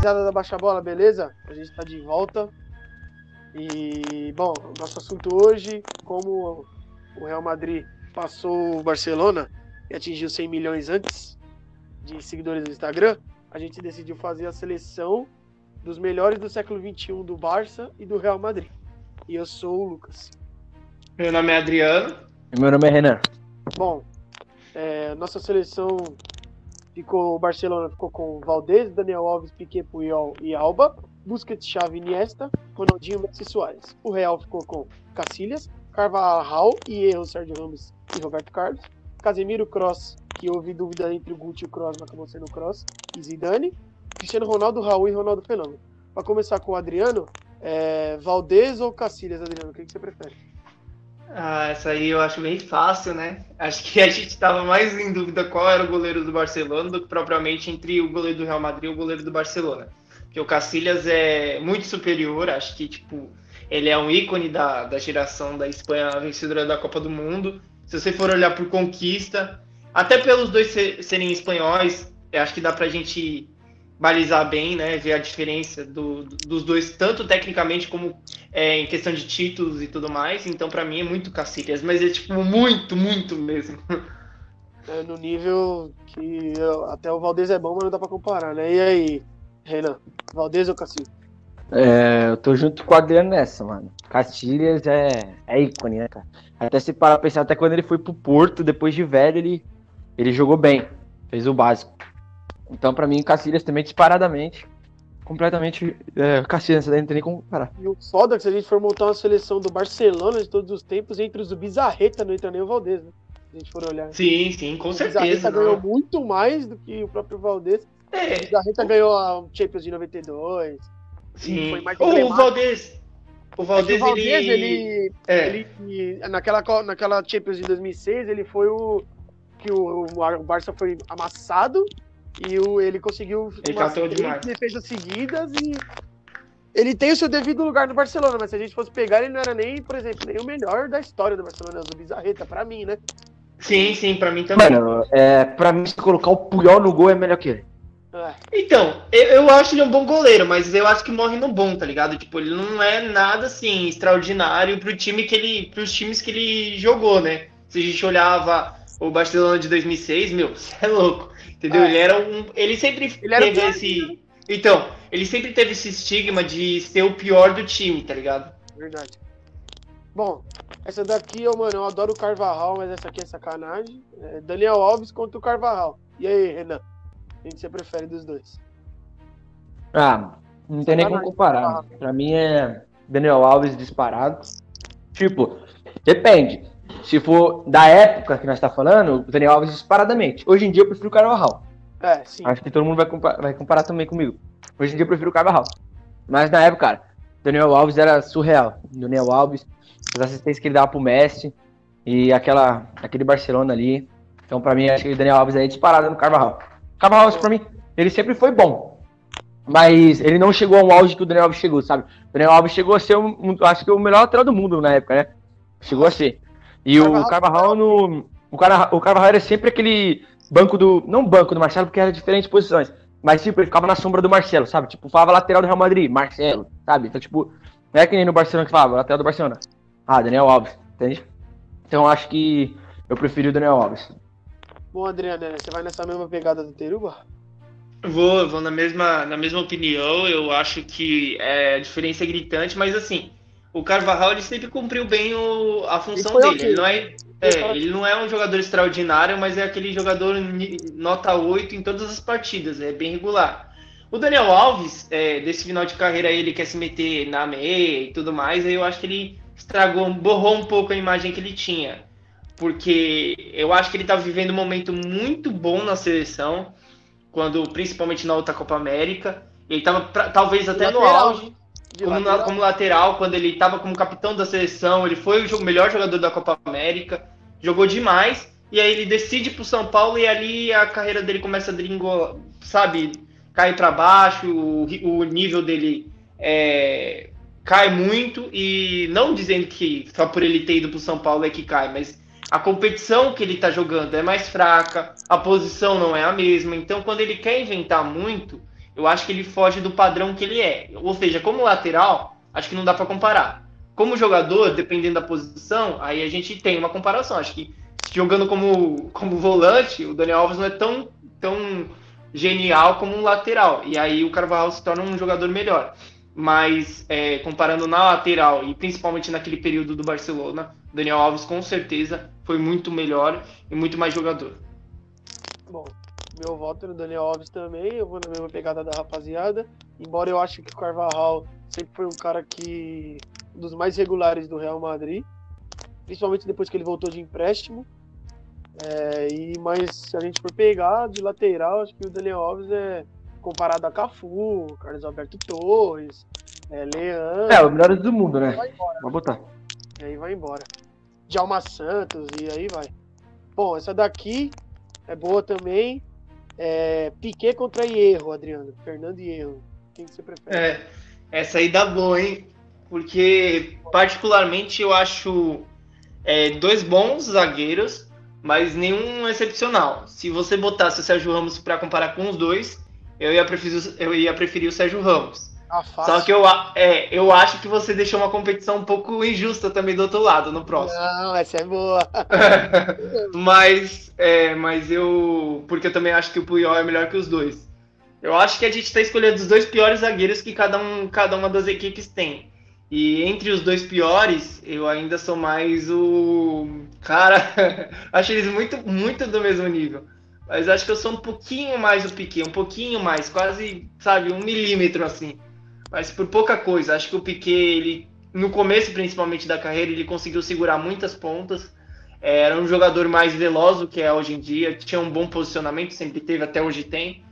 rapaziada da Baixa Bola, beleza? A gente tá de volta. E, bom, nosso assunto hoje, como o Real Madrid passou o Barcelona e atingiu 100 milhões antes de seguidores no Instagram, a gente decidiu fazer a seleção dos melhores do século XXI do Barça e do Real Madrid. E eu sou o Lucas. Meu nome é Adriano. E meu nome é Renan. Bom, é, nossa seleção ficou, o Barcelona ficou com Valdez, Daniel Alves, Piquet, Puyol e Alba, Busquets, Xavi, Iniesta, Ronaldinho, Messi Soares. O Real ficou com Cacilhas, Carvalhal e Erro, Sérgio Ramos e Roberto Carlos, Casemiro, Cross, que houve dúvida entre o Guti e o Cross, mas acabou sendo o Cross, e Zidane, Cristiano Ronaldo, Raul e Ronaldo Fenômeno. Para começar com o Adriano, é, Valdez ou Cacilhas, Adriano? O que, que você prefere? Ah, essa aí eu acho bem fácil, né? Acho que a gente estava mais em dúvida qual era o goleiro do Barcelona do que propriamente entre o goleiro do Real Madrid e o goleiro do Barcelona. Porque o Cacilhas é muito superior, acho que, tipo, ele é um ícone da, da geração da Espanha vencedora da Copa do Mundo. Se você for olhar por conquista, até pelos dois serem espanhóis, acho que dá pra gente balizar bem, né? Ver a diferença do, dos dois, tanto tecnicamente como é, em questão de títulos e tudo mais. Então, para mim, é muito Cacilhas, mas é tipo muito, muito mesmo. É, no nível que eu, até o Valdez é bom, mas não dá pra comparar, né? E aí, Renan, Valdez ou Cacilhas? É, eu tô junto com o Adriano nessa, mano. Castilhas é, é ícone, né, cara? Até se parar pra pensar, até quando ele foi pro Porto, depois de velho, ele, ele jogou bem. Fez o básico. Então, para mim, Cacilhas também disparadamente, completamente é, Cacilhas, não tem nem como comparar. E o foda é que se a gente for montar uma seleção do Barcelona de todos os tempos, entre os do Bizarreta não entra nem o Valdez, né? Se a gente for olhar. Sim, sim, com o certeza. Bizarreta ganhou muito mais do que o próprio Valdez. É. O Bizarreta ganhou a Champions de 92. Sim. Foi mais o. Valdez. O É que Valdez, o Valdez, ele... ele, É. ele- naquela, naquela Champions de 2006, ele foi o que o, o Barça foi amassado e o, ele conseguiu Ele umas catou três demais. defesas seguidas e ele tem o seu devido lugar no Barcelona, mas se a gente fosse pegar, ele não era nem, por exemplo, nem o melhor da história do Barcelona, do Bizarreta, pra mim, né? Sim, sim, pra mim também. Mano, é, pra mim, se colocar o Puyol no gol é melhor que ele. É, Então, eu, eu acho ele um bom goleiro, mas eu acho que morre no bom, tá ligado? Tipo, ele não é nada assim extraordinário pro time que ele, pros times que ele jogou, né? Se a gente olhava o Barcelona de 2006, meu, você é louco, entendeu? É. Ele era um, ele sempre Ele teve esse, então, ele sempre teve esse estigma de ser o pior do time, tá ligado? verdade. Bom, essa daqui, eu, mano, eu adoro o Carvajal, mas essa aqui é sacanagem. É Daniel Alves contra o Carvajal. E aí, Renan? Quem que você prefere dos dois? Ah, não tem nem como comparar. mano. Pra mim é Daniel Alves disparado. Tipo, depende. Se for da época que nós tá falando, o Daniel Alves disparadamente. Hoje em dia eu prefiro o Carvajal. É, sim. Acho que todo mundo vai, compa- vai comparar também comigo. Hoje em dia eu prefiro o Carvajal. Mas na época, cara, Daniel Alves era surreal. Daniel Alves, as assistências que ele dava pro Messi e aquela, aquele Barcelona ali. Então, pra mim, acho que o Daniel Alves aí é disparado no Carvajal. Carvajal, pra mim, ele sempre foi bom. Mas ele não chegou ao auge que o Daniel Alves chegou, sabe? O Daniel Alves chegou a ser, um- acho que o melhor lateral do mundo na época, né? Chegou a ser. E o Carvajal no. O, cara, o Carvajal era sempre aquele banco do. Não banco do Marcelo, porque era diferentes posições. Mas, tipo, ele ficava na sombra do Marcelo, sabe? Tipo, falava lateral do Real Madrid, Marcelo, sabe? Então, tipo, não é que nem no Barcelona que falava, lateral do Barcelona. Ah, Daniel Alves, entende? Então, eu acho que eu preferi o Daniel Alves. Bom, Adriana, você vai nessa mesma pegada do Teruba? Vou, vou na mesma, na mesma opinião. Eu acho que é, a diferença é gritante, mas assim, o Carvajal ele sempre cumpriu bem o- a função dele. ok. Ele não, é, é, ele não é um jogador extraordinário, mas é aquele jogador nota 8 em todas as partidas, é bem regular. O Daniel Alves, é, desse final de carreira, ele quer se meter na meia e tudo mais, aí eu acho que ele estragou, borrou um pouco a imagem que ele tinha. Porque eu acho que ele tá vivendo um momento muito bom na seleção, quando principalmente na outra Copa América. Ele tava pra- talvez até no auge, Como, na- lateral. como lateral, quando ele estava como capitão da seleção, ele foi o melhor jogador da Copa América, jogou demais, e aí ele decide pro São Paulo e ali a carreira dele começa a dringolar, sabe, cai para baixo, o, o nível dele é, cai muito, e não dizendo que só por ele ter ido pro São Paulo é que cai, mas a competição que ele tá jogando é mais fraca, a posição não é a mesma, então quando ele quer inventar muito, eu acho que ele foge do padrão que ele é. Ou seja, como lateral, acho que não dá para comparar. Como jogador, dependendo da posição, aí a gente tem uma comparação. Acho que jogando como, como volante, o Daniel Alves não é tão, tão genial como um lateral. E aí o Carvalho se torna um jogador melhor. Mas é, comparando na lateral e principalmente naquele período do Barcelona, Daniel Alves com certeza foi muito melhor e muito mais jogador. Bom, meu voto no Daniel Alves também, eu vou na mesma pegada da rapaziada. Embora eu ache que o Carvajal sempre foi um cara que. um dos mais regulares do Real Madrid. Principalmente depois que ele voltou de empréstimo. É, e, mas se a gente for pegar de lateral, acho que o Daniel Alves é comparado a Cafu, Carlos Alberto Torres, é, Leandro. É, os melhores do mundo, né? Vai embora. Vou botar. E aí vai embora. Djalma Santos, e aí vai. Bom, essa daqui é boa também. É, Piquet contra Hierro, Adriano. Fernando e Hierro. Quem que você prefere? É, essa aí dá boa, hein? Porque, particularmente, eu acho é, dois bons zagueiros, mas nenhum excepcional. Se você botasse o Sérgio Ramos para comparar com os dois, eu ia preferir, eu ia preferir o Sérgio Ramos. Ah. Só que eu, é, eu acho que você deixou uma competição um pouco injusta também do outro lado, no próximo. Não, essa é boa. mas, é, mas eu. Porque eu também acho que o Puyol é melhor que os dois. Eu acho que a gente está escolhendo os dois piores zagueiros que cada, um, cada uma das equipes tem. E entre os dois piores, eu ainda sou mais o. Cara, acho eles muito, muito do mesmo nível. Mas acho que eu sou um pouquinho mais o Piquet, um pouquinho mais, quase, sabe, um milímetro assim. Mas por pouca coisa. Acho que o Piquet, ele, no começo principalmente da carreira, ele conseguiu segurar muitas pontas. É, Era um jogador mais veloz do que é hoje em dia, tinha um bom posicionamento, sempre teve, até hoje tem.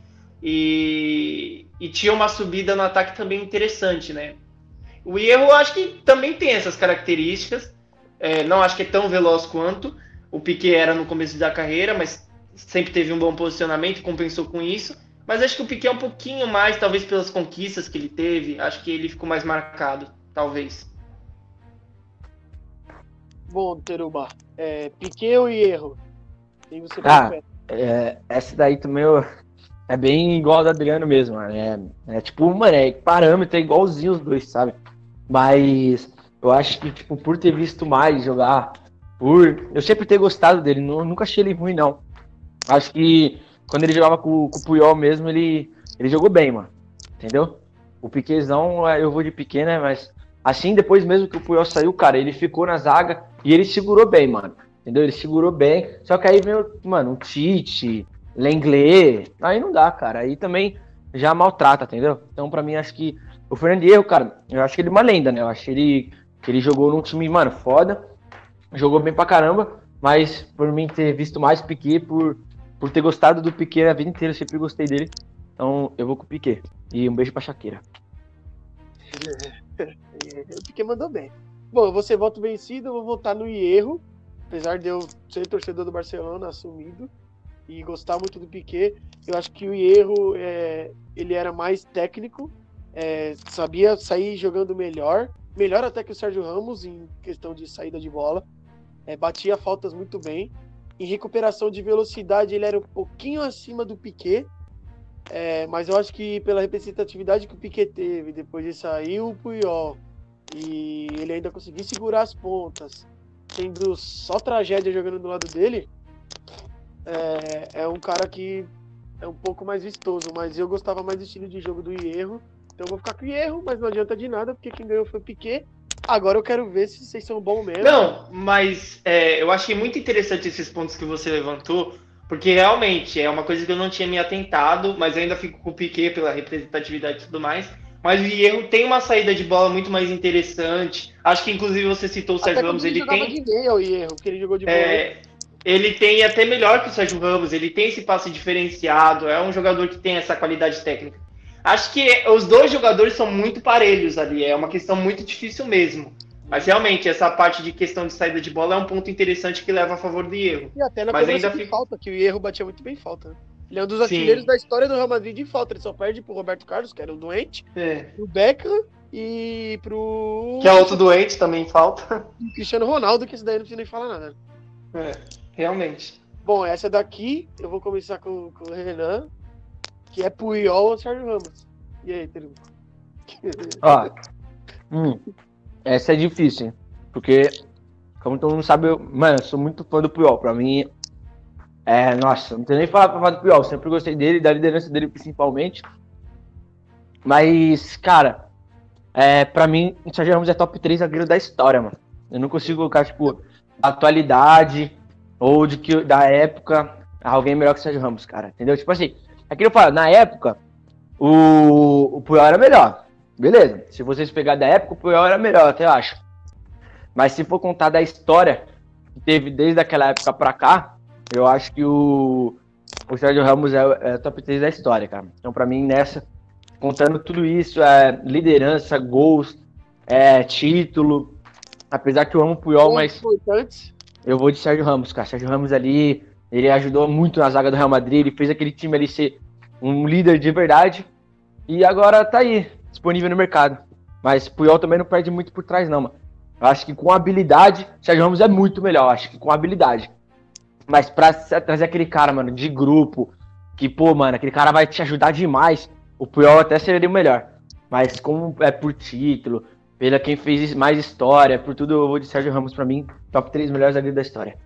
E, e tinha uma subida no ataque também interessante, né? O Hierro eu acho que também tem essas características. É, não acho que é tão veloz quanto. O Piquet era no começo da carreira, mas sempre teve um bom posicionamento compensou com isso. Mas acho que o Piquet é um pouquinho mais, talvez pelas conquistas que ele teve. Acho que ele ficou mais marcado, talvez. Bom, Teruba. É, Piquet ou Hierro? Quem você Ah. É, essa daí também eu- é bem igual ao do Adriano mesmo, mano. É, é tipo, mano, é parâmetro, é igualzinho os dois, sabe? Mas eu acho que, tipo, por ter visto mais jogar, por eu sempre ter gostado dele, nu- nunca achei ele ruim, não. Acho que quando ele jogava com, com o Puyol mesmo, ele, ele jogou bem, mano. Entendeu? O Piquezão, eu vou de Piquet, né? Mas assim, depois mesmo que o Puyol saiu, cara, ele ficou na zaga e ele segurou bem, mano. Entendeu? Ele segurou bem. Só que aí veio, mano, o Tite, Lenglet. Aí não dá, cara. Aí também já maltrata, entendeu? Então, pra mim, acho que o Fernando Hierro, cara, eu acho que ele é uma lenda, né? Eu acho que ele, que ele jogou num time, mano, foda. Jogou bem pra caramba. Mas por mim ter visto mais Piquet, por, por ter gostado do Piquet a vida inteira, sempre gostei dele. Então eu vou com o Piquet. E um beijo pra Shakira. O Piquet mandou bem. Bom, ser voto vencido, eu vou votar no Hierro. Apesar de eu ser torcedor do Barcelona assumido e gostar muito do Piquet, eu acho que o Hierro é, ele era mais técnico, é, sabia sair jogando melhor, melhor até que o Sérgio Ramos em questão de saída de bola, é, batia faltas muito bem. Em recuperação de velocidade, ele era um pouquinho acima do Piquet, é, mas eu acho que pela representatividade que o Piquet teve, depois de sair o Puyol, e ele ainda conseguir segurar as pontas, tendo só tragédia jogando do lado dele, é, é um cara que é um pouco mais vistoso, mas eu gostava mais do estilo de jogo do Hierro, então eu vou ficar com o Hierro, mas não adianta de nada, porque quem ganhou foi o Piquet. Agora eu quero ver se vocês são bons mesmo. Não, mas é, eu achei muito interessante esses pontos que você levantou, porque realmente é uma coisa que eu não tinha me atentado, mas ainda fico com o Piquet pela representatividade e tudo mais. Mas o Hierro tem uma saída de bola muito mais interessante. Acho que inclusive você citou o Sérgio Ramos, ele tem. de meia o Hierro, porque ele jogou de bola. É, ele tem até melhor que o Sérgio Ramos, ele tem esse passe diferenciado, é um jogador que tem essa qualidade técnica. Acho que os dois jogadores são muito parelhos ali, é uma questão muito difícil mesmo. Mas realmente, essa parte de questão de saída de bola é um ponto interessante que leva a favor do erro. E até na Mas ainda fica- falta, que o Hierro batia muito bem falta. né? Ele é um dos Sim. artilheiros da história do Real Madrid de falta. Ele só perde pro Roberto Carlos, que era o doente, É. pro Beckham e pro Que é outro doente também falta. Cristiano Ronaldo, que esse daí não precisa nem falar nada. É, realmente. Bom, essa daqui eu vou começar com, com o Renan, que é Puyol ou Sérgio Ramos. E aí, Teru? Ó, hum, essa é difícil, hein? Porque, como todo mundo sabe, eu, mano, eu sou muito fã do Puyol. Pra mim, é, nossa, não tenho nem falar pra falar do Puyol. Sempre gostei dele, da liderança dele principalmente. Mas, cara, é, pra mim, o Sérgio Ramos é top 3 zagueiro da história, mano. Eu não consigo colocar, tipo, atualidade ou de que da época alguém melhor que o Sérgio Ramos, cara. Entendeu? Tipo assim, aqui eu falo, na época, o, o Puyol era melhor. Beleza. Se vocês pegar da época, o Puyol era melhor, até acho. Mas se for contar da história que teve desde aquela época pra cá, eu acho que o, o Sérgio Ramos é, é top 3 da história, cara. Então, pra mim, nessa, contando tudo isso, é liderança, gols, é título. Apesar que eu amo o Puyol, mas Importantes. eu vou de Sérgio Ramos, cara. Sérgio Ramos ali, ele ajudou muito na zaga do Real Madrid, ele fez aquele time ali ser um líder de verdade. E agora tá aí, disponível no mercado. Mas Puyol também não perde muito por trás, não, mano. Eu acho que com habilidade, Sérgio Ramos é muito melhor, acho que com habilidade. Mas pra trazer aquele cara, mano, de grupo, que, pô, mano, aquele cara vai te ajudar demais, o Puyol até seria o melhor. Mas como é por título, pela quem fez mais história, por tudo, eu vou de Sérgio Ramos pra mim, top 3 melhores zagueiros da história.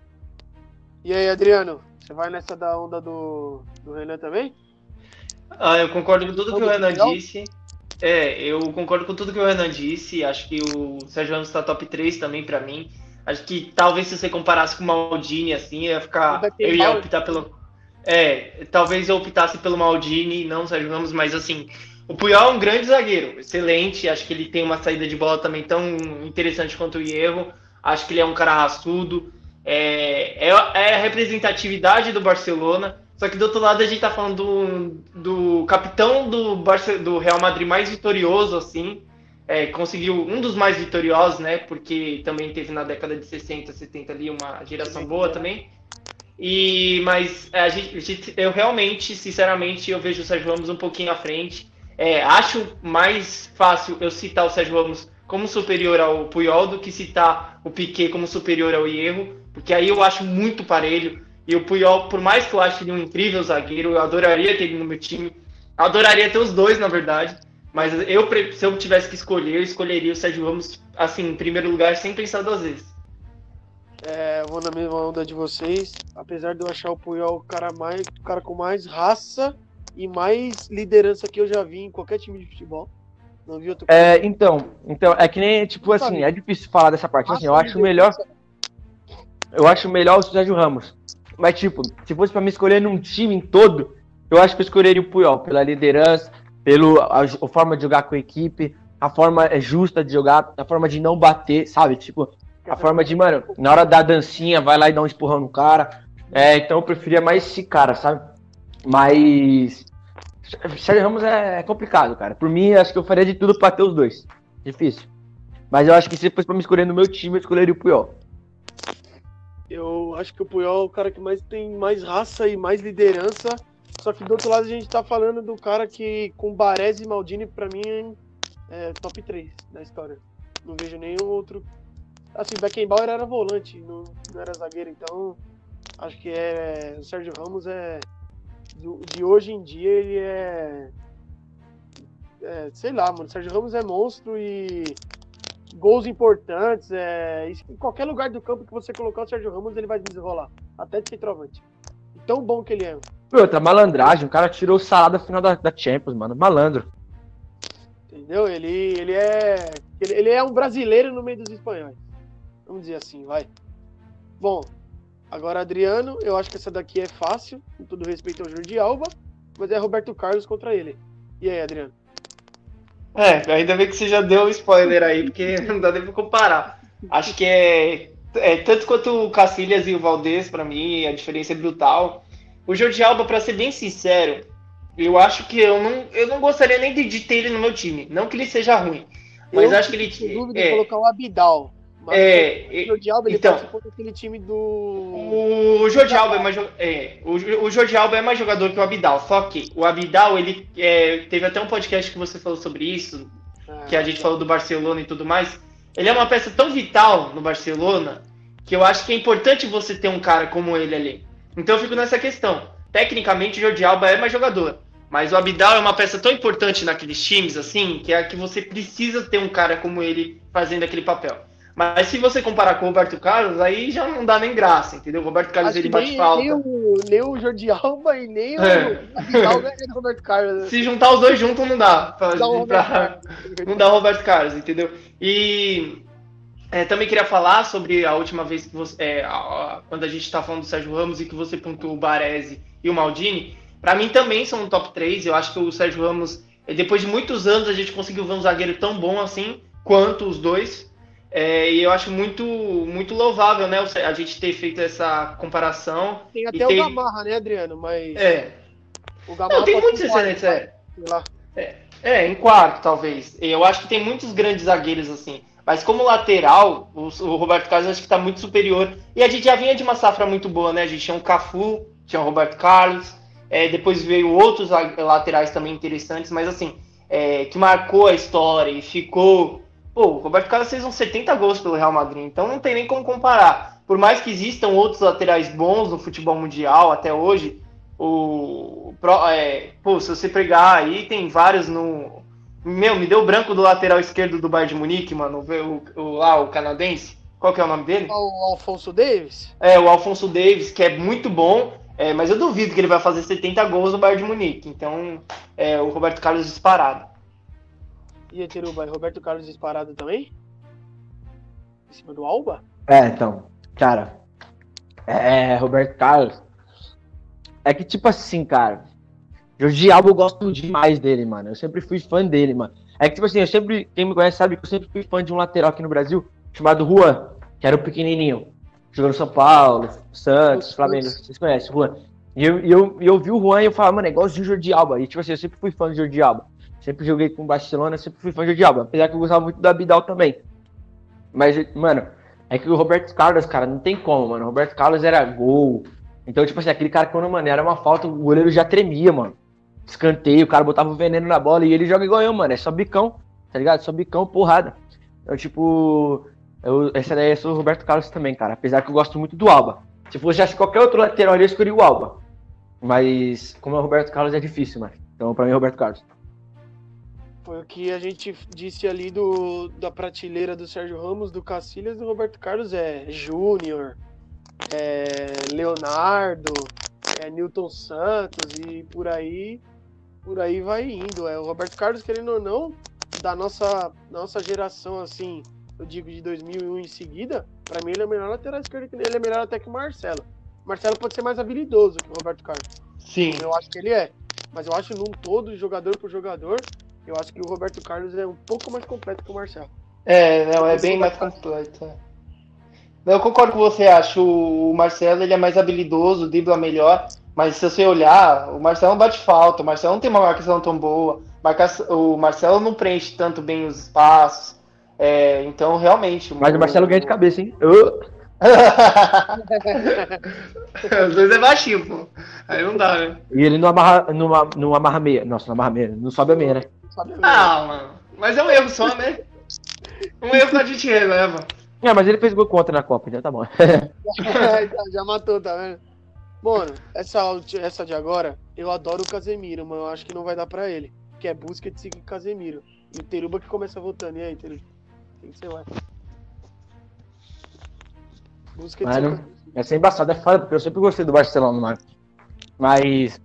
E aí, Adriano? Você vai nessa da onda do, do Renan também? Ah, eu concordo com tudo que o Renan disse. É, eu concordo com tudo que o Renan disse. Acho que o Sérgio Ramos tá top 3 também pra mim. Acho que talvez se você comparasse com o Maldini, assim, ia ficar. Eu ia optar pelo. É, talvez eu optasse pelo Maldini, não o Sérgio Ramos, mas assim, o Puyol é um grande zagueiro, excelente. Acho que ele tem uma saída de bola também tão interessante quanto o Hierro. Acho que ele é um cara raçudo. É, é, é a representatividade do Barcelona. Só que do outro lado a gente tá falando do, do capitão do, Barce- do Real Madrid mais vitorioso, assim. É, conseguiu um dos mais vitoriosos, né? Porque também teve na década de 60, 70 ali uma geração boa também. E, mas é, a gente, a gente- eu realmente, sinceramente, eu vejo o Sérgio Ramos um pouquinho à frente. É, acho mais fácil eu citar o Sérgio Ramos como superior ao Puyol do que citar o Piquet como superior ao Hierro, porque aí eu acho muito parelho. E o Puyol, por mais que eu ache ele um incrível zagueiro, eu adoraria ter ele no meu time. Adoraria ter os dois, na verdade. Mas eu, se eu tivesse que escolher, eu escolheria o Sérgio Ramos, assim, em primeiro lugar, sem pensar duas vezes. É, eu vou na mesma onda de vocês. Apesar de eu achar o Puyol o cara, mais, o cara com mais raça e mais liderança que eu já vi em qualquer time de futebol. Não vi outro É, então, então, é que nem, tipo assim, é difícil falar dessa parte. Assim, eu acho melhor, eu acho melhor o Sérgio Ramos. Mas, tipo, se fosse pra me escolher num time em todo, eu acho que eu escolheria o Puyol, pela liderança, pela a, a forma de jogar com a equipe, a forma é, justa de jogar, a forma de não bater, sabe? Tipo, a forma de, mano, na hora da dancinha, vai lá e dá um empurrão no cara. É, então eu preferia mais esse cara, sabe? Mas. Sérgio Ramos é, é complicado, cara. Por mim, acho que eu faria de tudo pra ter os dois. Difícil. Mas eu acho que se fosse pra me escolher no meu time, eu escolheria o Puyol. Eu acho que o Puyol é o cara que mais tem mais raça e mais liderança. Só que do outro lado a gente tá falando do cara que com Baresi e Maldini, pra mim, é top 3 da história. Não vejo nenhum outro. Assim, Beckenbauer era volante, não, não era zagueiro, então acho que é. O Sérgio Ramos é. do- de hoje em dia ele é. é, sei lá, mano. O Sérgio Ramos é monstro e gols importantes. É, em qualquer lugar do campo que você colocar o Sérgio Ramos, ele vai desenrolar. Até de centroavante. Tão bom que ele é. Outra, malandragem. O cara tirou o salada final da, da Champions, mano. Malandro. Entendeu? Ele, ele é. Ele, ele é um brasileiro no meio dos espanhóis. Vamos dizer assim, vai. Bom, agora Adriano, eu acho que essa daqui é fácil, com todo respeito ao Jordi Alba, mas é Roberto Carlos contra ele. E aí, Adriano? É, ainda bem que você já deu o spoiler aí, porque não dá nem pra comparar. Acho que é, é tanto quanto o Cacilhas e o Valdez, pra mim, a diferença é brutal. O Jordi Alba, pra ser bem sincero, eu acho que eu não, eu não gostaria nem de, de ter ele no meu time. Não que ele seja ruim, mas eu acho que ele Sem dúvida é, colocar o Abidal. Mas é, o Jordi Alba, ele então. participou daquele time do. O Jordi Alba é mais, é, o, o Jordi Alba é mais jogador que o Abidal, só que o Abidal, ele é, teve até um podcast que você falou sobre isso, que a gente falou do Barcelona e tudo mais. Ele é uma peça tão vital no Barcelona que eu acho que é importante você ter um cara como ele ali. Então eu fico nessa questão. Tecnicamente, o Jordi Alba é mais jogador, Mas o Abidal é uma peça tão importante naqueles times, assim, que é que você precisa ter um cara como ele fazendo aquele papel. Mas se você comparar com o Roberto Carlos, aí já não dá nem graça, entendeu? O Roberto Carlos Acho ele bate nem, falta. nem o, nem o Jordi Alba e nem É. o Vidal ganha do Roberto Carlos. Se juntar os dois juntos, não dá. Pra, Dá o pra- não dá o Roberto Carlos, entendeu? E é, também queria falar sobre a última vez que você. é, a- quando a gente tá falando do Sérgio Ramos e que você pontuou o Baresi e o Maldini. Pra mim também são um top 3. Eu acho que o Sérgio Ramos, eh, depois de muitos anos, a gente conseguiu ver um zagueiro tão bom assim quanto os dois. É, e eu acho muito, muito louvável, né? A gente ter feito essa comparação. Tem até o Gamarra, né, Adriano? Mas É, o Gamarra não, tem muitos excelentes, é. sei lá. É, em quarto, talvez. Eu acho que tem muitos grandes zagueiros assim. Mas como lateral, o, o Roberto Carlos acho que tá muito superior. E a gente já vinha de uma safra muito boa, né? A gente tinha um Cafu, tinha o Roberto Carlos. é, depois veio outros la- laterais também interessantes, mas assim, é, que marcou a história e ficou. Pô, o Roberto Carlos fez uns 70 gols pelo Real Madrid, então não tem nem como comparar. Por mais que existam outros laterais bons no futebol mundial até hoje, o. é, pô, se você pegar aí, tem vários no. Meu, me deu branco do lateral esquerdo do Bayern de Munique, mano. O, o, lá, o canadense. Qual que é o nome dele? O Alfonso Davis? É, o Alfonso Davis, que é muito bom, é, mas eu duvido que ele vai fazer 70 gols no Bayern de Munique. Então, é o Roberto Carlos disparado. E a Teruba, Roberto Carlos disparado também? Em cima do Alba? É, então, cara. É, Roberto Carlos. É que, tipo assim, cara. Jordi Alba eu gosto demais dele, mano. Eu sempre fui fã dele, mano. É que, tipo assim, eu sempre. Quem me conhece sabe que eu sempre fui fã de um lateral aqui no Brasil chamado Juan, que era o pequenininho. Jogou no São Paulo, Santos, Putz, Flamengo. Vocês conhecem, o Juan. E eu, e eu, e eu vi o Juan e eu falava, mano, é igualzinho o Jordi Alba. E, tipo assim, eu sempre fui fã do Jordi Alba. Sempre joguei com o Barcelona, sempre fui fã Jordi Alba. Apesar que eu gostava muito do Abidal também. Mas, mano, é que o Roberto Carlos, cara, não tem como, mano. O Roberto Carlos era gol. Então, tipo assim, aquele cara quando, mano, era uma falta, o goleiro já tremia, mano. Escanteio, o cara botava o veneno na bola e ele joga igual eu, mano. É só bicão, tá ligado? Só bicão, porrada. Então, tipo, eu, essa daí é o Roberto Carlos também, cara. Apesar que eu gosto muito do Alba. Se fosse qualquer outro lateral ali, eu escolheria o Alba. Mas, como é o Roberto Carlos, é difícil, mano. Então, pra mim, é o Roberto Carlos. Foi o que a gente disse ali do, da prateleira do Sérgio Ramos, do Cacilhas, do Roberto Carlos é Júnior, é Leonardo, é Newton Santos e por aí, por aí vai indo. É o Roberto Carlos, querendo ou não, da nossa, nossa geração, assim, eu digo de 2001 em seguida, pra mim ele é melhor lateral esquerdo, que ele é melhor até que o Marcelo. O Marcelo pode ser mais habilidoso que o Roberto Carlos. Sim. Eu acho que ele é. Mas eu acho num todo, jogador por jogador, eu acho que o Roberto Carlos é um pouco mais completo que o Marcelo. É, não, é bem mais completo. é. Eu concordo com você, acho o Marcelo ele é mais habilidoso, dribla melhor, mas se você olhar, o Marcelo não bate falta, o Marcelo não tem uma marcação tão boa, o Marcelo não preenche tanto bem os espaços, é, então realmente... Mas o Marcelo ganha de cabeça, hein? Ô, Os dois é baixinho, pô. Aí não dá, né? E ele não amarra, não, não amarra meia. Nossa, não amarra meia. Não sobe a meia, né? Sabe? Ah, mano. Mas é um erro só, né? Um erro que a gente releva. É, mas ele fez gol contra na Copa, então tá bom. Então, já matou, tá vendo? Mano, essa, essa de agora, eu adoro o Casemiro, mas eu acho que não vai dar pra ele. Que é Busquets e Casemiro. E o Teruba que começa votando. E aí, Teruba? Quem que você vai? Busquets Mano, ou Casemiro? Essa é embaçada, é foda, porque eu sempre gostei do Barcelona, mano. Mas,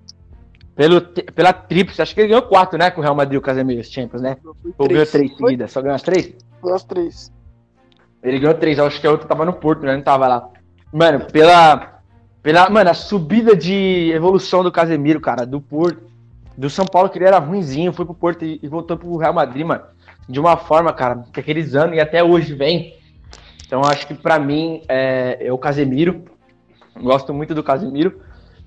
pelo, pela tríplice, acho que ele ganhou quatro, né? Com o Real Madrid e o Casemiro, os Champions, né? Ou ganhou três seguidas? Só ganhou as três? foi as três. Ele ganhou três, acho que a outra tava no Porto, né? Não tava lá. Mano, pela. Pela. Mano, a subida de evolução do Casemiro, cara, do Porto. Do São Paulo, que ele era ruinzinho, foi pro Porto e, e voltou pro Real Madrid, mano. De uma forma, cara, que aqueles anos e até hoje vem. Então acho que pra mim é, é o Casemiro. Gosto muito do Casemiro.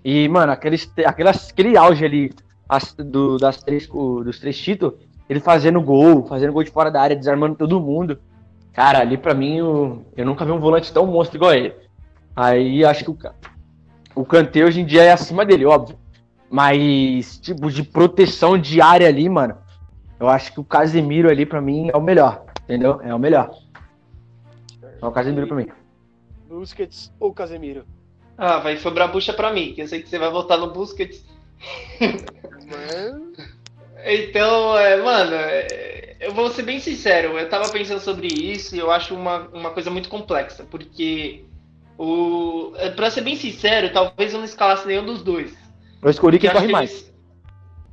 E, mano, aqueles, aquelas, aquele auge ali as- do- das três, co- dos três títulos, ele fazendo gol, fazendo gol de fora da área, desarmando todo mundo. Cara, ali pra mim, eu, eu nunca vi um volante tão monstro igual ele. Aí acho que o, o Kanté hoje em dia é acima dele, óbvio. Mas, tipo, de proteção de área ali, mano, eu acho que o Casemiro ali pra mim é o melhor, entendeu? É o melhor. É o Casemiro pra mim. Busquets ou Casemiro? Ah, vai sobrar bucha pra mim, que eu sei que você vai votar no Busquets. Então, é, mano, é, eu vou ser bem sincero, eu tava pensando sobre isso e eu acho uma, uma coisa muito complexa, porque o, é, pra ser bem sincero, talvez eu não escalasse nenhum dos dois. Eu escolhi quem corre que mais. eles-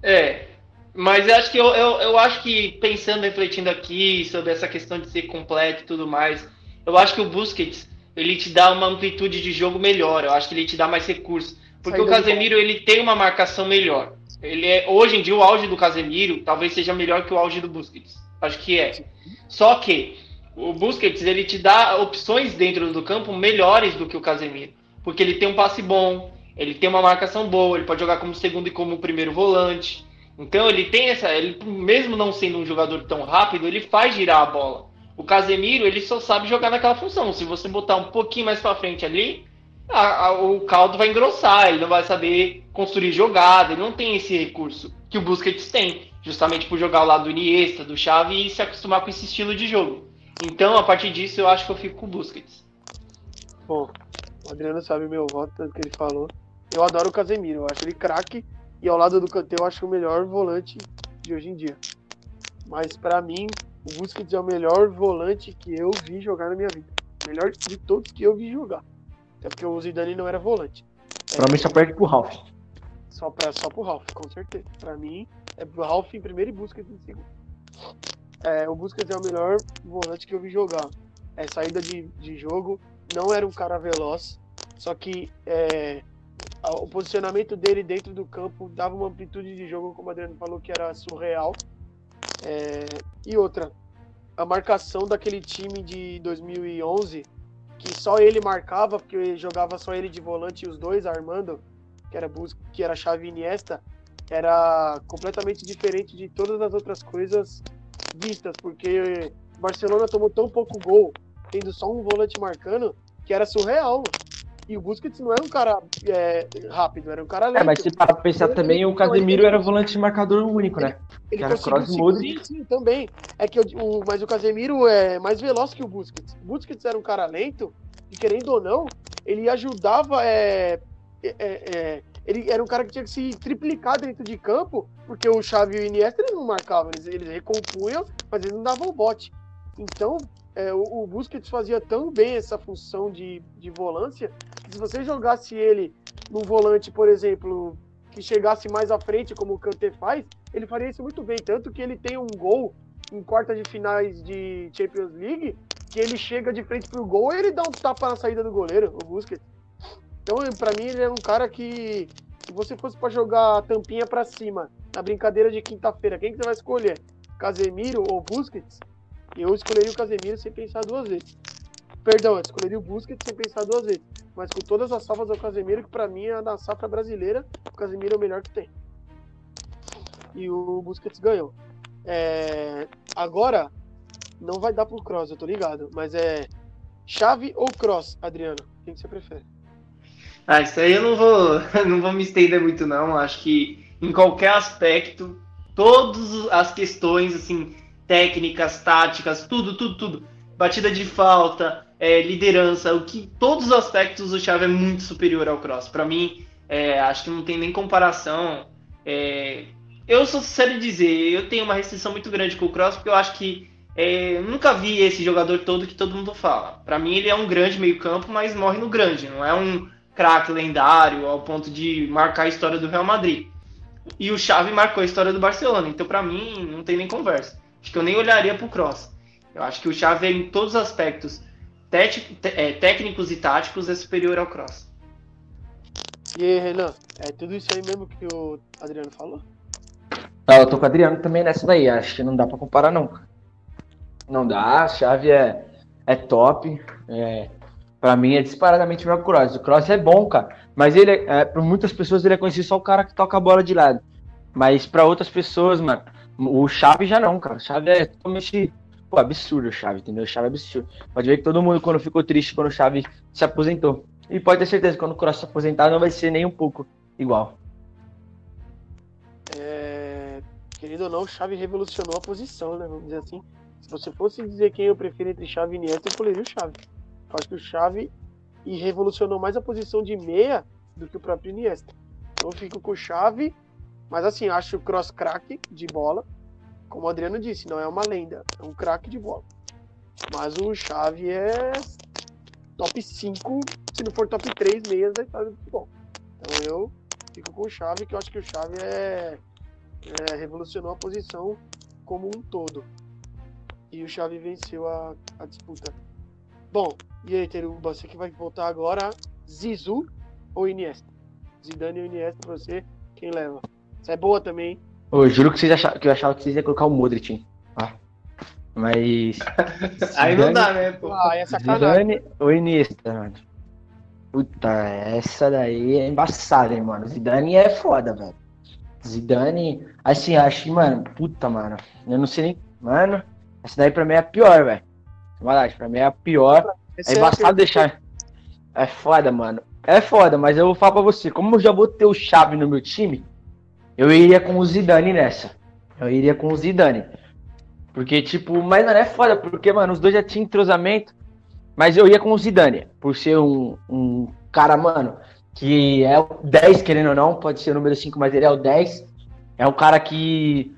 É. Mas eu acho que eu, eu, eu acho que pensando, refletindo aqui sobre essa questão de ser completo e tudo mais, eu acho que o Busquets ele te dá uma amplitude de jogo melhor. Eu acho que ele te dá mais recursos. Porque Saída o Casemiro ele tem uma marcação melhor. Ele é hoje em dia o auge do Casemiro talvez seja melhor que o auge do Busquets. Acho que é. Só que o Busquets ele te dá opções dentro do campo melhores do que o Casemiro, porque ele tem um passe bom, ele tem uma marcação boa, ele pode jogar como segundo e como primeiro volante. Então ele tem essa, ele mesmo não sendo um jogador tão rápido, ele faz girar a bola. O Casemiro, ele só sabe jogar naquela função. Se você botar um pouquinho mais para frente ali, a- a- o caldo vai engrossar, ele não vai saber construir jogada, ele não tem esse recurso que o Busquets tem, justamente por jogar ao lado do Iniesta, do Xavi e se acostumar com esse estilo de jogo. Então, a partir disso, eu acho que eu fico com o Busquets. Bom, o Adriano sabe meu voto, tanto que ele falou. Eu adoro o Casemiro, eu acho ele craque. E ao lado do Kanté eu acho o melhor volante de hoje em dia. Mas pra mim, o Busquets é o melhor volante que eu vi jogar na minha vida. O melhor de todos que eu vi jogar. Até porque o Zidane não era volante. Pra mim só perde pro Ralph. Só, pra, só pro Ralf, com certeza. Pra mim, é o Ralf em primeiro e Busquets em segundo. É, o Busquets é o melhor volante que eu vi jogar. É, saída de, de jogo, não era um cara veloz, só que é, o posicionamento dele dentro do campo dava uma amplitude de jogo, como o Adriano falou, que era surreal. É, e outra, a marcação daquele time de 2011, que só ele marcava, porque jogava só ele de volante e os dois armando, que era Bus que era Xavi e Iniesta, era completamente diferente de todas as outras coisas vistas, porque Barcelona tomou tão pouco gol, tendo só um volante marcando, que era surreal. E o Busquets não era um cara é, rápido, era um cara lento. É, mas se parar pra pensar também, o Casemiro era volante de marcador único, né? Ele Cara, conseguiu Kroos e sim, Modric. sim, sim, também. É que o, o- mas o Casemiro é mais veloz que o Busquets. O Busquets era um cara lento, e querendo ou não, ele ajudava. é, é, é, ele era um cara que tinha que se triplicar dentro de campo, porque o Xavi e o Iniesta eles não marcavam, eles, eles recompunham, mas eles não davam o bote. Então, é, o, o Busquets fazia tão bem essa função de, de volância, que se você jogasse ele num volante, por exemplo, que chegasse mais à frente, como o Kanté faz, ele faria isso muito bem. Tanto que ele tem um gol em quarta de finais de Champions League, que ele chega de frente pro gol e ele dá um tapa na saída do goleiro, o Busquets. Então, pra mim, ele é um cara que, se você fosse pra jogar a tampinha pra cima, na brincadeira de quinta-feira, quem que você vai escolher? Casemiro ou Busquets? Eu escolheria o Casemiro sem pensar duas vezes. Perdão, eu escolheria o Busquets sem pensar duas vezes. Mas com todas as salvas ao Casemiro, que pra mim é na safra brasileira, o Casemiro é o melhor que tem. E o Busquets ganhou. É, Agora, não vai dar pro Cross, eu tô ligado. Mas é Chave ou Cross, Adriano? Quem que você prefere? Ah, isso aí eu não vou, não vou me estender muito, não. Acho que em qualquer aspecto, todas as questões, assim, técnicas, táticas, tudo, tudo, tudo. Batida de falta, é, liderança, o que todos os aspectos do Xavi é muito superior ao Cross. Para mim, é, acho que não tem nem comparação. É, eu sou sincero em dizer, eu tenho uma restrição muito grande com o Cross, porque eu acho que é, nunca vi esse jogador todo que todo mundo fala. Para mim, ele é um grande meio-campo, mas morre no grande, não é um craque lendário ao ponto de marcar a história do Real Madrid. E o Xavi marcou a história do Barcelona, então para mim não tem nem conversa. Acho que eu nem olharia pro Cross. Eu acho que o Xavi em todos os aspectos é, técnicos e táticos é superior ao Cross. E aí, Renan, é tudo isso aí mesmo que o Adriano falou? Ah, eu tô com o Adriano também nessa daí. Acho que não dá pra comparar, não. Não dá. A chave é, é top. É, pra mim é disparadamente melhor que o Cross. O Cross é bom, cara. Mas ele, é, é, por muitas pessoas, ele é conhecido só o cara que toca a bola de lado. Mas pra outras pessoas, mano, o Chave já não, cara. O Chave é totalmente. Pô, absurdo o Chave, entendeu? O Chave é absurdo. Pode ver que todo mundo, quando ficou triste quando o Chave se aposentou. E pode ter certeza que quando o Cross se aposentar, não vai ser nem um pouco igual. É, querido ou não, o Xavi revolucionou a posição, né? Vamos dizer assim. Se você fosse dizer quem eu prefiro entre Xavi e Iniesta, eu escolheria o Xavi. Eu acho que o Xavi e revolucionou mais a posição de meia do que o próprio Iniesta. Então eu fico com o Xavi Mas assim, acho o Cross craque de bola. Como o Adriano disse, não é uma lenda, é um craque de bola. Mas o Xavi é top 5, se não for top 3 meias da história do futebol. Então eu fico com o Xavi, que eu acho que o Xavi é, é revolucionou a posição como um todo. E o Xavi venceu a, a disputa. Bom, e aí, Teruba, você que vai voltar agora, Zizu ou Iniesta? Zidane ou Iniesta pra você, quem leva? Essa é boa também, hein? Eu juro que, vocês achavam, que eu achava que vocês iam colocar o Modric, hein? Ah. Mas. Aí não dá, né, pô? Ah, é sacanagem. Zidane ou Iniesta, mano? Puta, essa daí é embaçada, hein, mano. Zidane é foda, velho. Zidane, assim, acho que, mano, puta, mano. Eu não sei nem. Mano, essa daí pra mim é a pior, velho. Verdade, pra mim é a pior. Essa É a embaçado pergunta. deixar. É foda, mano. É foda, mas eu vou falar pra você. Como eu já vou ter o Chave no meu time, eu iria com o Zidane nessa. Eu iria com o Zidane. Porque, tipo, mas não é foda, porque, mano, os dois já tinham entrosamento. Mas eu ia com o Zidane, por ser um, um cara, mano, que é o 10, querendo ou não, pode ser o número 5, mas ele é o 10. É um cara que.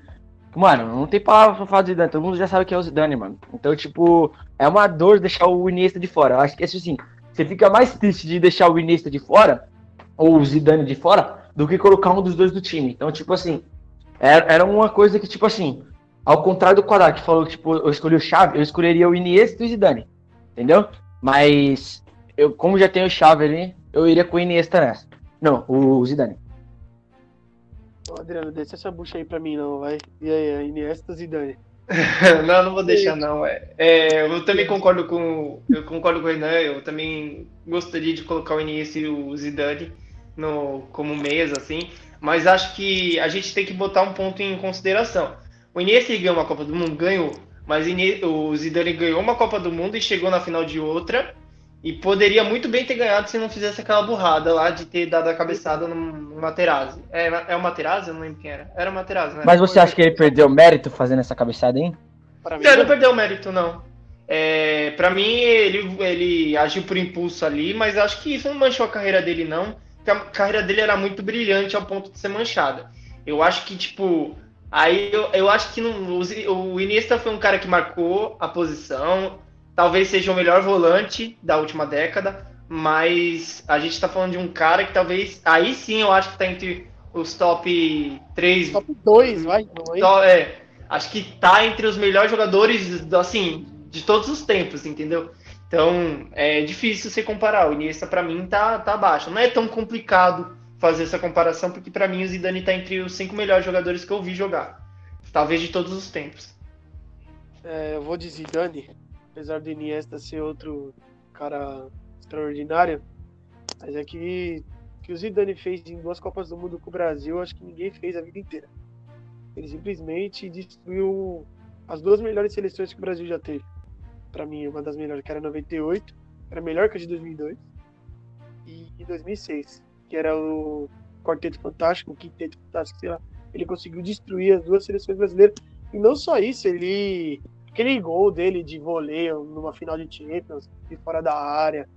Mano, não tem palavra pra falar do Zidane, todo mundo já sabe que é o Zidane, mano. Então, tipo, é uma dor deixar o Iniesta de fora. Eu acho que assim, você fica mais triste de deixar o Iniesta de fora, ou o Zidane de fora, do que colocar um dos dois do time. Então, tipo assim, era, era uma coisa que, tipo assim, ao contrário do Quadrado, que falou que tipo, eu escolhi o Chave, eu escolheria o Iniesta e o Zidane. Entendeu? Mas, eu, como já tenho o Chave ali, eu iria com o Iniesta nessa. Não, o Zidane. Ô, Adriano, deixa essa bucha aí pra mim, não, vai. E aí, a Iniesta Zidane. não, não vou deixar não. É, É, eu também concordo com eu concordo com o Renan. Eu também gostaria de colocar o Iniesta e o Zidane no como meias assim, mas acho que a gente tem que botar um ponto em consideração. O Iniesta ganhou uma Copa do Mundo, ganhou, mas o Zidane ganhou uma Copa do Mundo e chegou na final de outra e poderia muito bem ter ganhado se não fizesse aquela burrada lá de ter dado a cabeçada no, no Materazzi. É, é o Materazzi? Eu não lembro quem era. Era o Materazzi, né? Mas você acha que ele perdeu mérito fazendo essa cabeçada, hein? Pra mim, Não, não perdeu o mérito, não. É, para mim, ele, ele agiu por impulso ali, mas acho que isso não manchou a carreira dele, não. Porque a carreira dele era muito brilhante ao ponto de ser manchada. Eu acho que, tipo, aí eu, eu acho que não, o Iniesta foi um cara que marcou a posição, talvez seja o melhor volante da última década, mas a gente tá falando de um cara que talvez, aí sim eu acho que tá entre os top 3 top 2, vai. Então, é, acho que tá entre os melhores jogadores, assim, de todos os tempos, entendeu? Então, é difícil você comparar. O Iniesta, pra mim, tá, tá abaixo. Não é tão complicado fazer essa comparação, porque pra mim o Zidane tá entre os cinco melhores jogadores que eu vi jogar. Talvez de todos os tempos. É, eu vou de Zidane, apesar do Iniesta ser outro cara extraordinário, mas é que que o Zidane fez em duas Copas do Mundo com o Brasil, acho que ninguém fez a vida inteira. Ele simplesmente destruiu as duas melhores seleções que o Brasil já teve. Pra mim, uma das melhores, que era 98, era melhor que a de 2002, e em 2006, que era o Quarteto Fantástico, o Quinteto Fantástico, sei lá. Ele conseguiu destruir as duas seleções brasileiras. E não só isso, ele aquele gol dele de voleio numa final de Champions, de fora da área,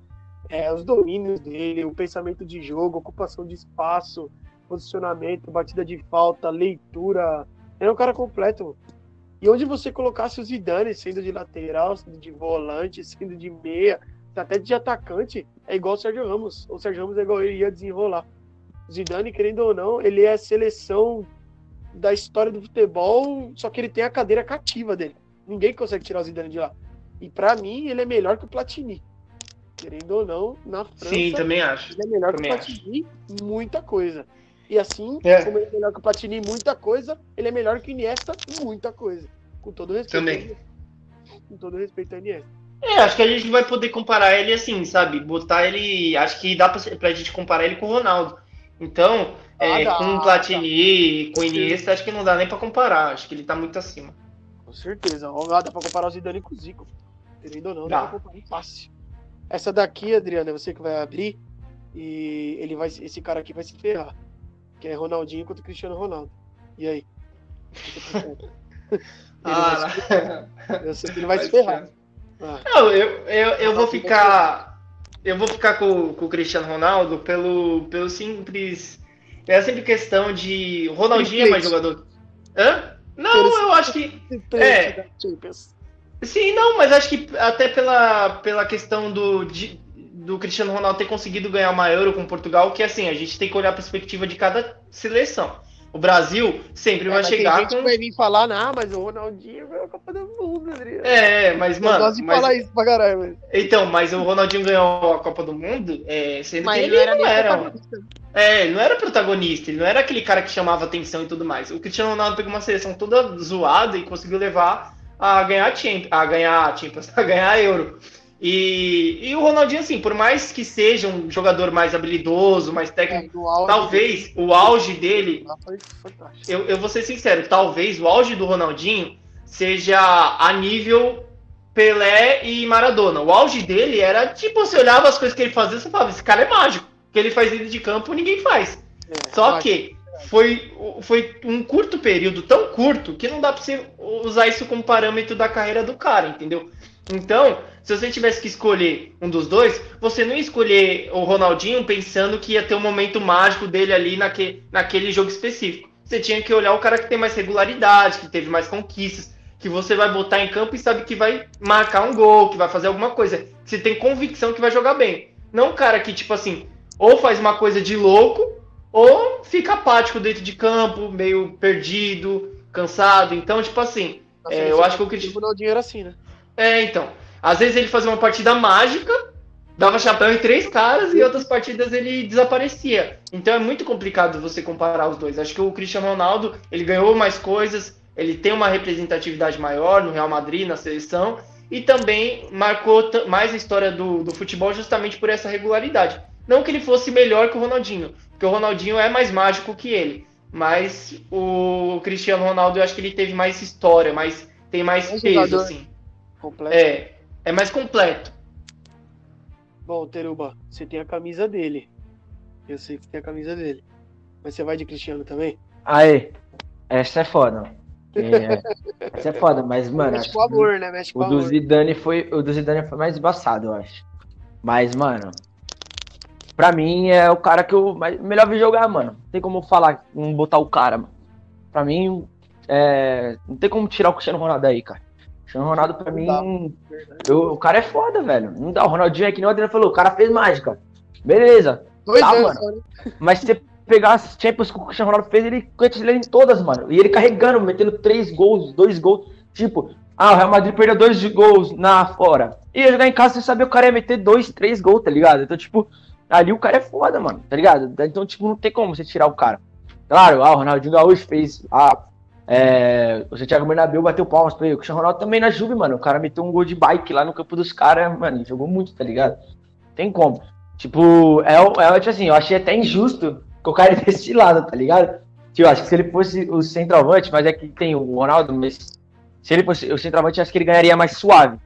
é, os domínios dele, o pensamento de jogo, ocupação de espaço, posicionamento, batida de falta, leitura. Era um cara completo. E onde você colocasse o Zidane, sendo de lateral, sendo de volante, sendo de meia, até de atacante, é igual o Sérgio Ramos. O Sérgio Ramos é igual ele ia desenrolar. O Zidane, querendo ou não, ele é a seleção da história do futebol, só que ele tem a cadeira cativa dele. Ninguém consegue tirar o Zidane de lá. E pra mim, ele é melhor que o Platini. Querendo ou não, na França, Sim, também acho. ele é melhor que o também Platini em muita coisa. E assim, É. como ele é melhor que o Platini em muita coisa, ele é melhor que o Iniesta em muita coisa. Com todo respeito. Também. Com todo respeito ao Iniesta. É, acho que a gente vai poder comparar ele assim, sabe? Botar ele. Acho que dá pra, pra gente comparar ele com o Ronaldo. Então, é, Ah, dá, com o Platini, com o Iniesta, acho que não dá nem pra comparar. Acho que ele tá muito acima. Com certeza. Ó, dá pra comparar o Zidane com o Zico. Querendo ou não, dá, Dá. pra comparar fácil. Essa daqui, Adriana, é você que vai abrir. E ele vai, esse cara aqui vai se ferrar. Que é Ronaldinho contra Cristiano Ronaldo. E aí? Ele vai se ferrar. Eu sei que ele vai se ferrar. Ah, Não, eu, eu, eu vou ficar. Eu vou ficar com, com o Cristiano Ronaldo pelo, pelo simples. é sempre questão de. O Ronaldinho é mais jogador. Hã? Não, eu acho que. É. Sim, não, mas acho que até pela, pela questão do, de, do Cristiano Ronaldo ter conseguido ganhar uma Euro com Portugal, que assim, a gente tem que olhar a perspectiva de cada seleção. O Brasil sempre é, vai chegar tem gente com. vai vir falar, não, mas o Ronaldinho ganhou a Copa do Mundo, Adriano. É, mas, mano. Eu gosto de mas... falar isso pra caralho, mas... Então, mas o Ronaldinho ganhou a Copa do Mundo, é, sendo mas que ele, ele não era. É, ele não era protagonista, ele não era aquele cara que chamava atenção e tudo mais. O Cristiano Ronaldo pegou uma seleção toda zoada e conseguiu levar a ganhar Champions, a ganhar Champions, a ganhar Euro. E, e o Ronaldinho, assim, por mais que seja um jogador mais habilidoso, mais técnico, é, talvez dele, o auge dele. Eu, eu vou ser sincero, talvez o auge do Ronaldinho seja a nível Pelé e Maradona. O auge dele era tipo, você olhava as coisas que ele fazia, você falava, esse cara é mágico. O que ele faz dentro de campo, ninguém faz. É, Só que foi, foi um curto período, tão curto, que não dá pra você usar isso como parâmetro da carreira do cara, entendeu? Então, se você tivesse que escolher um dos dois, você não ia escolher o Ronaldinho pensando que ia ter um momento mágico dele ali naque, naquele jogo específico. Você tinha que olhar o cara que tem mais regularidade, que teve mais conquistas, que você vai botar em campo e sabe que vai marcar um gol, que vai fazer alguma coisa, que você tem convicção que vai jogar bem. Não um cara que, tipo assim, ou faz uma coisa de louco, ou fica apático dentro de campo, meio perdido, cansado. Então, tipo assim, é, eu acho que o Cristiano Ronaldinho era assim, né? É, então. Às vezes ele fazia uma partida mágica, dava chapéu em três caras e outras partidas ele desaparecia. Então é muito complicado você comparar os dois. Acho que o Cristiano Ronaldo, ele ganhou mais coisas, ele tem uma representatividade maior no Real Madrid, na seleção, e também marcou mais a história do, do futebol justamente por essa regularidade. Não que ele fosse melhor que o Ronaldinho, porque o Ronaldinho é mais mágico que ele. Mas o Cristiano Ronaldo, eu acho que ele teve mais história, mais, tem mais é peso, jogador. assim. Completo. É, é mais completo. Bom, Teruba, você tem a camisa dele. Eu sei que você tem a camisa dele. Mas você vai de Cristiano também? Aê, essa é foda. É, essa é foda, mas, mano. Mexe com amor, né? Mexe com o do Zidane foi O do Zidane foi mais embaçado, eu acho. Mas, mano. Pra mim é o cara que eu mais, melhor vi jogar, mano. Não tem como falar, não botar o cara, mano. Pra mim, é, não tem como tirar o Cristiano Ronaldo aí, cara. Cristiano Ronaldo, pra mim, eu, o cara é foda, velho. Não dá. O Ronaldinho é que nem o Adriano falou, o cara fez mágica. Beleza. Dois tá, anos, mano. Mas se você pegar as Champions que o Cristiano Ronaldo fez, ele ele em todas, mano. E ele carregando, metendo três gols, dois gols. Tipo, ah, o Real Madrid perdeu dois gols na fora. E ia jogar em casa, você sabia o cara ia meter dois, três gols, tá ligado? Então, tipo, ali o cara é foda, mano, tá ligado? Então, tipo, não tem como você tirar o cara. Claro, ah, o Ronaldinho Gaúcho fez. Ah, é, o Santiago Bernabéu bateu palmas pra ele. O Cristiano Ronaldo também na Juve, mano. O cara meteu um gol de bike lá no campo dos caras, mano. Ele jogou muito, tá ligado? Tem como. Tipo, é, é tipo assim, eu achei até injusto o cara desse lado, tá ligado? Tipo, acho que se ele fosse o centroavante, mas é que tem o Ronaldo, mas se ele fosse o centroavante, acho que ele ganharia mais suave.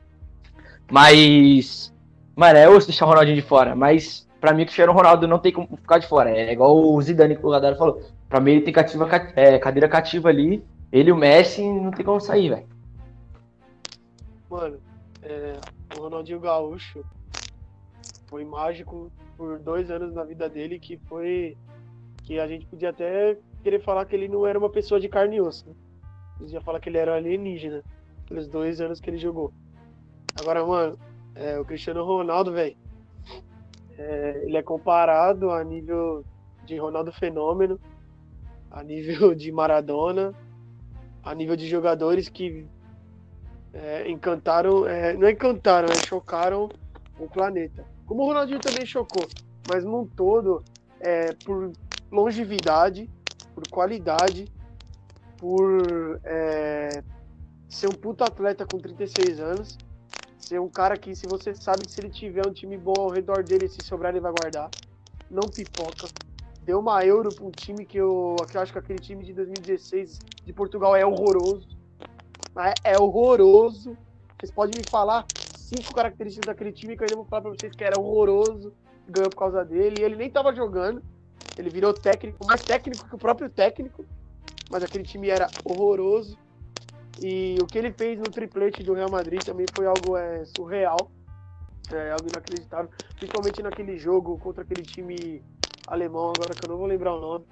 Mas, mano, é osso deixar o Ronaldinho de fora. Mas, pra mim, o Cristiano Ronaldo não tem como ficar de fora. É igual o Zidane que o Gadara falou. Pra mim, ele tem cativa, é, cadeira cativa ali. Ele e o Messi não tem como sair, velho. Mano, é, o Ronaldinho Gaúcho foi mágico por dois anos na vida dele que foi que a gente podia até querer falar que ele não era uma pessoa de carne e osso. Né? A gente ia falar que ele era alienígena pelos dois anos que ele jogou. Agora, mano, é, o Cristiano Ronaldo, velho, é, ele é comparado a nível de Ronaldo Fenômeno a nível de Maradona, a nível de jogadores que é, encantaram, é, não encantaram, é, chocaram o planeta. Como o Ronaldinho também chocou, mas num todo, é, por longevidade, por qualidade, por é, ser um puto atleta com 36 anos, ser um cara que, se você sabe que se ele tiver um time bom ao redor dele, se sobrar, ele vai guardar, não pipoca, deu uma euro para um time que eu, que eu acho que aquele time de 2016 de Portugal é horroroso. É, é horroroso. Vocês podem me falar cinco características daquele time que eu ainda vou falar para vocês que era horroroso, ganhou por causa dele. Ele nem estava jogando. Ele virou técnico, mais técnico que o próprio técnico. Mas aquele time era horroroso. E o que ele fez no triplete do Real Madrid também foi algo é, surreal. É algo inacreditável. Principalmente naquele jogo contra aquele time alemão, agora que eu não vou lembrar o nome.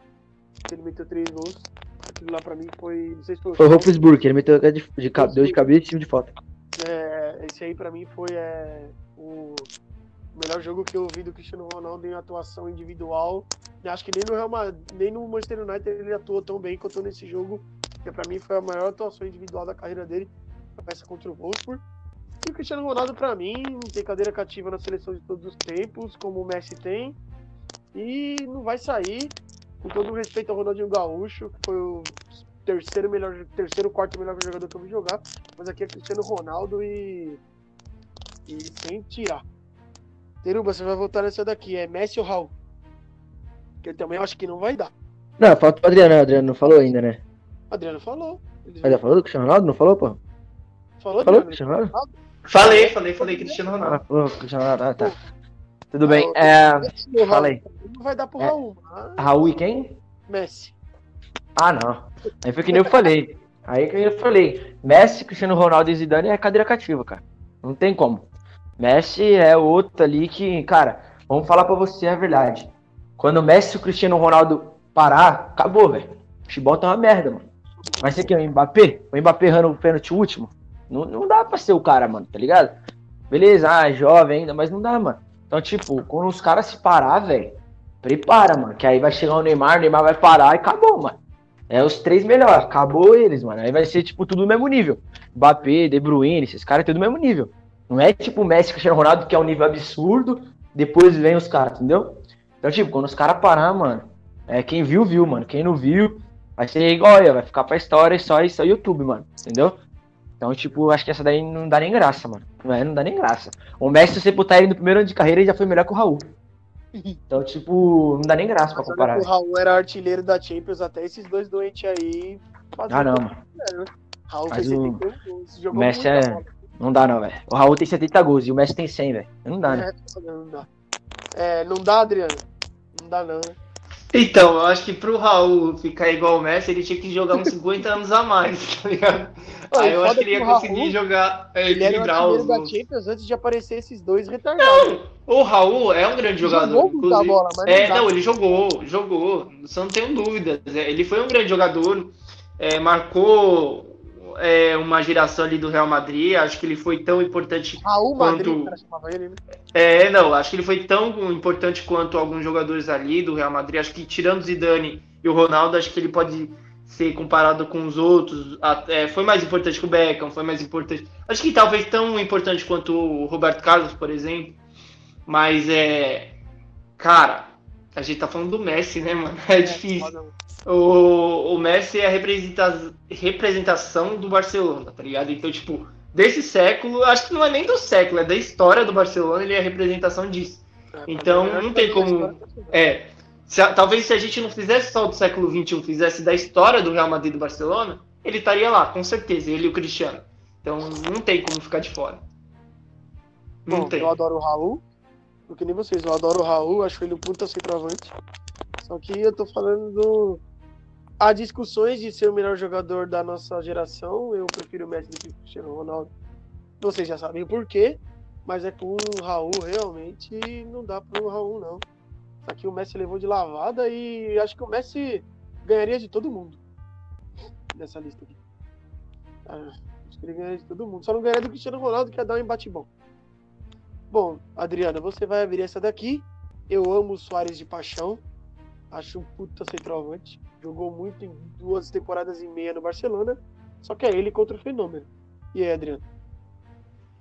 Ele meteu três gols. Aquilo lá pra mim foi. Não sei se foi. Foi o Wolfsburg, ele meteu de, de, de, deu de cabeça e time de falta. É, esse aí pra mim foi é, o melhor jogo que eu vi do Cristiano Ronaldo em atuação individual. Eu acho que nem no Real Madrid, nem no Manchester United ele atuou tão bem quanto nesse jogo, que pra mim foi a maior atuação individual da carreira dele, essa contra o Wolfsburg. E o Cristiano Ronaldo, pra mim, tem cadeira cativa na seleção de todos os tempos, como o Messi tem. E não vai sair, com todo o respeito ao Ronaldinho Gaúcho, que foi o terceiro melhor, terceiro, quarto melhor jogador que eu vi jogar. Mas aqui é Cristiano Ronaldo e. E sem tirar. Teruba, você vai voltar nessa daqui. É Messi ou Raul? Que eu também acho que não vai dar. Não, falta o Adriano, o Adriano não falou ainda, né? Adriano falou. Ele já falou do Cristiano Ronaldo? Não falou, pô? Falou, Falou do Cristiano Ronaldo? Falei, falei, falei Cristiano Ah, Ronaldo. falou do Cristiano Ronaldo, ah, tá. Tudo bem. É, Messi ou Raul? fala aí. Não vai dar pro É. Raul. mas Raul e quem? Messi. Ah, não. Aí foi que nem eu falei. Aí que eu falei. Messi, Cristiano Ronaldo e Zidane é cadeira cativa, cara. Não tem como. Messi é outro ali que, cara, vamos falar pra você a verdade. Quando o Messi e o Cristiano Ronaldo parar, acabou, velho. O futebol tá uma merda, mano. Mas você quer o Mbappé? O Mbappé errando o pênalti último? Não, não dá pra ser o cara, mano, tá ligado? Beleza, ah, é jovem ainda, mas não dá, mano. Então, tipo, quando os caras se parar, velho, prepara, mano. Que aí vai chegar o Neymar, o Neymar vai parar e acabou, mano. É os três melhores, acabou eles, mano. Aí vai ser, tipo, tudo do mesmo nível. Mbappé, De Bruyne, esses caras tudo do mesmo nível. Não é tipo o Messi, Cristiano Ronaldo, que é um nível absurdo, depois vem os caras, entendeu? Então, tipo, quando os caras parar, mano, é quem viu, viu, mano. Quem não viu, vai ser igual vai ficar pra história e só isso aí YouTube, mano. Entendeu? Então, tipo, acho que essa daí não dá nem graça, mano. Não, é, não dá nem graça. O Messi, se você botar ele no primeiro ano de carreira, ele já foi melhor que o Raul. Então, tipo, não dá nem graça pra Mas comparar. o Raul era artilheiro da Champions até esses dois doentes aí. Ah, não, o mano. né? Raul Mas fez o 71 gols. Jogou Messi é- bola. Não dá, não, velho. O Raul tem 70 gols e o Messi tem 100, velho. Não dá, né? É, não dá. É, não dá, Adriano? Não dá, não, né? Então, eu acho que pro Raul ficar igual o Messi, ele tinha que jogar uns 50 anos a mais, tá ligado? Pô, Aí eu acho que ele ia o Raul, conseguir jogar, é, Ele equilibrar os da. Champions antes de aparecer esses dois retardados. O Raul é um grande Jogou jogador. muita inclusive. bola, mas não é, dá. não, ele jogou, jogou. Você não tem dúvidas. É, Ele foi um grande jogador. é, marcou é, uma geração ali do Real Madrid. Acho que ele foi tão importante. Raul Madrid, Quanto- chamava ele, né? É, não, acho que ele foi tão importante quanto alguns jogadores ali do Real Madrid. Acho que tirando Zidane e o Ronaldo, acho que ele pode ser comparado com os outros. Até, foi mais importante que o Beckham, foi mais importante. Acho que talvez tão importante quanto o Roberto Carlos, por exemplo. Mas é. Cara, a gente tá falando do Messi, né, mano? É difícil. foda. O, o Messi é a representa- representação do Barcelona, tá ligado? Então, tipo, desse século, acho que não é nem do século, é da história do Barcelona, ele é a representação disso. É, Então, mim, não tem como-. É. se talvez se a gente não fizesse só do século XXI, fizesse da história do Real Madrid e do Barcelona, ele estaria lá, com certeza, ele e o Cristiano. Então, não tem como ficar de fora. Não Bom, tem. eu adoro o Raul, porque nem vocês, eu adoro o Raul, acho ele um puta centroavante. Só que eu tô falando do. Há discussões de ser o melhor jogador da nossa geração, eu prefiro o Messi do que o Cristiano Ronaldo. Vocês já sabem o porquê, mas é com o Raul realmente não dá pro Raul não. Aqui o Messi levou de lavada e acho que o Messi ganharia de todo mundo nessa lista aqui. Ah, acho que ele ganharia de todo mundo. Só não ganharia do Cristiano Ronaldo, que ia dar um embate bom. Bom, Adriana, você vai abrir essa daqui. Eu amo o Soares de paixão. Acho um puta centroavante. Jogou muito em duas temporadas e meia no Barcelona. Só que é ele contra o fenômeno. E aí, Adriano?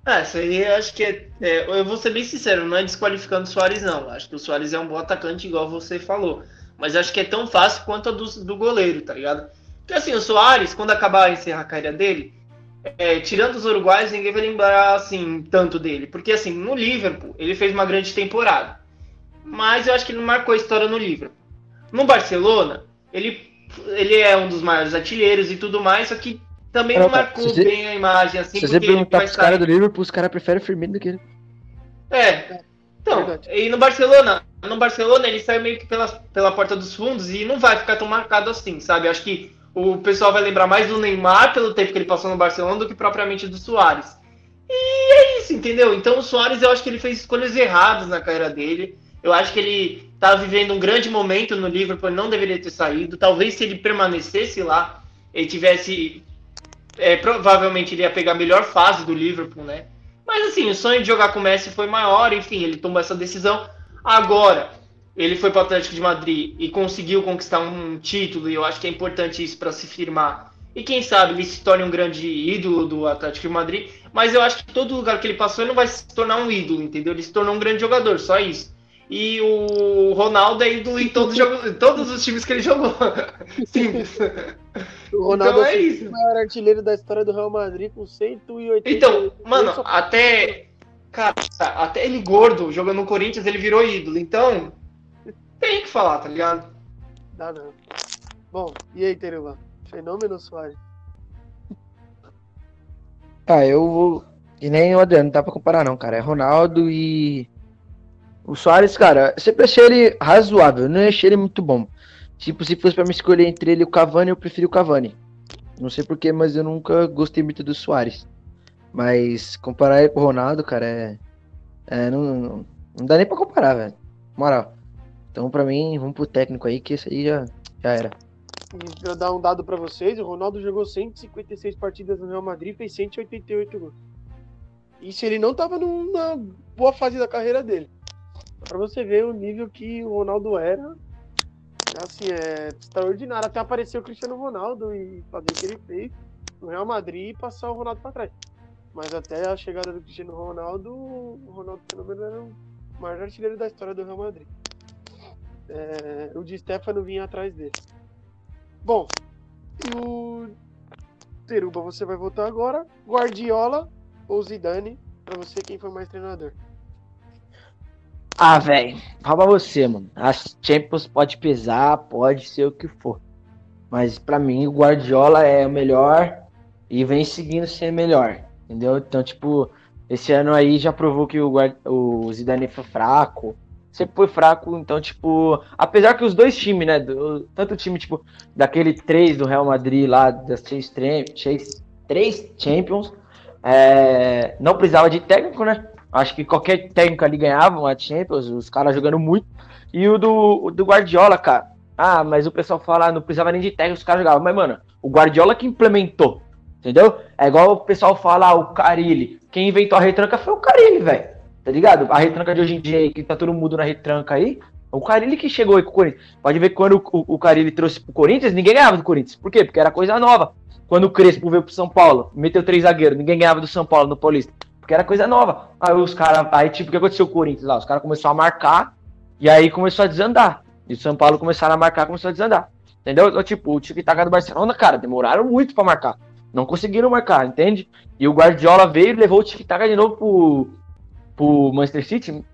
Ah, isso aí eu acho que é, é, Eu vou ser bem sincero, não é desqualificando o Soares, não. Acho que o Soares é um bom atacante, igual você falou. Mas acho que é tão fácil quanto a do, do goleiro, tá ligado? Porque assim, o Soares, quando acabar encerrar a carreira dele, é, tirando os uruguaios, ninguém vai lembrar assim tanto dele. Porque assim, no Liverpool, ele fez uma grande temporada. Mas eu acho que ele não marcou a história no Liverpool. No Barcelona, ele, ele é um dos maiores artilheiros e tudo mais, só que também não Não, marcou você- bem a imagem, assim, Se você porque ele perguntar pros caras do Liverpool, os caras preferem o Firmino do que ele. é. Então, Verdade. e no Barcelona, no Barcelona ele sai meio que pela, pela porta dos fundos e não vai ficar tão marcado assim, sabe? Acho que o pessoal vai lembrar mais do Neymar pelo tempo que ele passou no Barcelona do que propriamente do Soares. E é isso, entendeu? Então o Soares eu acho que ele fez escolhas erradas na carreira dele. Eu acho que ele tá vivendo um grande momento no Liverpool, não deveria ter saído. Talvez se ele permanecesse lá, ele tivesse. É, provavelmente ele ia pegar a melhor fase do Liverpool, né? Mas assim, o sonho de jogar com o Messi foi maior, enfim, ele tomou essa decisão. Agora, ele foi para o Atlético de Madrid e conseguiu conquistar um título, e eu acho que é importante isso para se firmar. E quem sabe ele se torne um grande ídolo do Atlético de Madrid, mas eu acho que todo lugar que ele passou ele não vai se tornar um ídolo, entendeu? Ele se tornou um grande jogador, só isso. E o Ronaldo é ídolo em todos, todos os times que ele jogou. Simples. O Ronaldo então é, é isso. o maior artilheiro da história do Real Madrid com 180. Então, mano, até. Cara, até ele gordo, jogando no Corinthians, ele virou ídolo. Então, tem que falar, tá ligado? Dá não. Bom, e aí, Teruba? Fenômeno Soares? Ah, eu vou. E nem o Adriano, não dá pra comparar, não, cara. É Ronaldo e. O Soares, cara, sempre achei ele razoável, não achei ele muito bom. Tipo, se fosse pra me escolher entre ele e o Cavani, eu prefiro o Cavani. Não sei porquê, mas eu nunca gostei muito do Soares. Mas comparar ele com o Ronaldo, cara, é. É, não, não, não dá nem pra comparar, velho. Moral. Então, pra mim, vamos pro técnico aí, que esse aí já, já era. Pra dar um dado pra vocês, o Ronaldo jogou 156 partidas no Real Madrid e fez 188 gols. Isso ele não tava numa boa fase da carreira dele. Pra você ver o nível que o Ronaldo era. Assim, é extraordinário. Até apareceu o Cristiano Ronaldo e fazer o que ele fez no Real Madrid e passar o Ronaldo pra trás. Mas até a chegada do Cristiano Ronaldo, o Ronaldo Fenômeno era o maior artilheiro da história do Real Madrid é, o Di Stefano vinha atrás dele. Bom, e o Teruba, você vai votar agora. Guardiola ou Zidane? Pra você, quem foi mais treinador? Ah, velho, fala você, mano. As Champions pode pesar, pode ser o que for. Mas para mim, o Guardiola é o melhor e vem seguindo ser melhor, entendeu? Então, tipo, esse ano aí já provou que o, o Zidane foi fraco sempre foi fraco, então, tipo, apesar que os dois times, né, do, tanto o time, tipo, daquele três do Real Madrid lá, das três, três Champions, é, não precisava de técnico, né, acho que qualquer técnico ali ganhava uma Champions, os caras jogando muito, e o do, o do Guardiola, cara, ah, mas o pessoal fala, ah, não precisava nem de técnico, os caras jogavam, mas, mano, o Guardiola que implementou, entendeu? É igual o pessoal fala, ah, o Carilli, quem inventou a retranca foi o Carilli, velho. Tá ligado? A retranca de hoje em dia que tá todo mundo na retranca aí, o Carilli que chegou aí com o Corinthians. Pode ver quando o, o Carilli trouxe pro Corinthians, ninguém ganhava do Corinthians. Por quê? Porque era coisa nova. Quando o Crespo veio pro São Paulo, meteu três zagueiros, ninguém ganhava do São Paulo no Paulista. Porque era coisa nova. Aí os caras. Aí, tipo, o que aconteceu com o Corinthians lá? Os caras começaram a marcar e aí começou a desandar. E o São Paulo começaram a marcar, começou a desandar. Entendeu? Então, tipo, o tic-tac do Barcelona, cara, demoraram muito para marcar. Não conseguiram marcar, entende? E o Guardiola veio e levou o tic-tac de novo pro, pro Manchester City,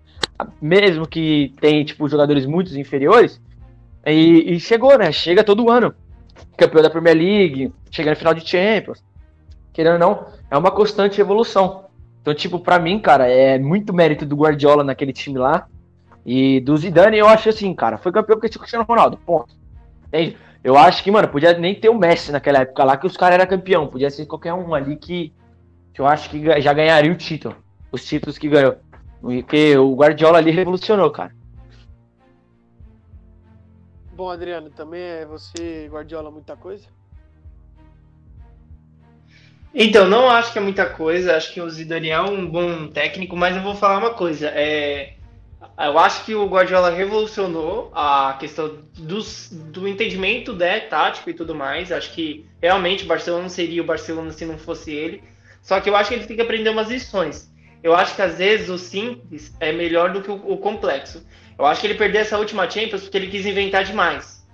mesmo que tem tipo jogadores muito inferiores, e, e, chegou, né? Chega todo ano. Campeão da Premier League, chega na final de Champions. Querendo ou não, é uma constante evolução. Então, tipo, para mim, cara, é muito mérito do Guardiola naquele time lá. E do Zidane, eu acho assim, cara, foi campeão porque tinha o Cristiano Ronaldo, ponto. Entende? Eu acho que, mano, podia nem ter o Messi naquela época lá, que os caras eram campeão. Podia ser qualquer um ali que, que eu acho que já ganharia o título os títulos que ganhou. Porque o Guardiola ali revolucionou, cara. Bom, Adriano, também é você, Guardiola, muita coisa? Então, não acho que é muita coisa. Acho que o Zidane é um bom técnico, mas eu vou falar uma coisa. É, eu acho que o Guardiola revolucionou a questão dos, do entendimento né, tático e tudo mais. Acho que realmente o Barcelona não seria o Barcelona se não fosse ele. Só que eu acho que ele tem que aprender umas lições eu acho que às vezes o simples é melhor do que o, o, complexo. Eu acho que ele perdeu essa última Champions porque ele quis inventar demais.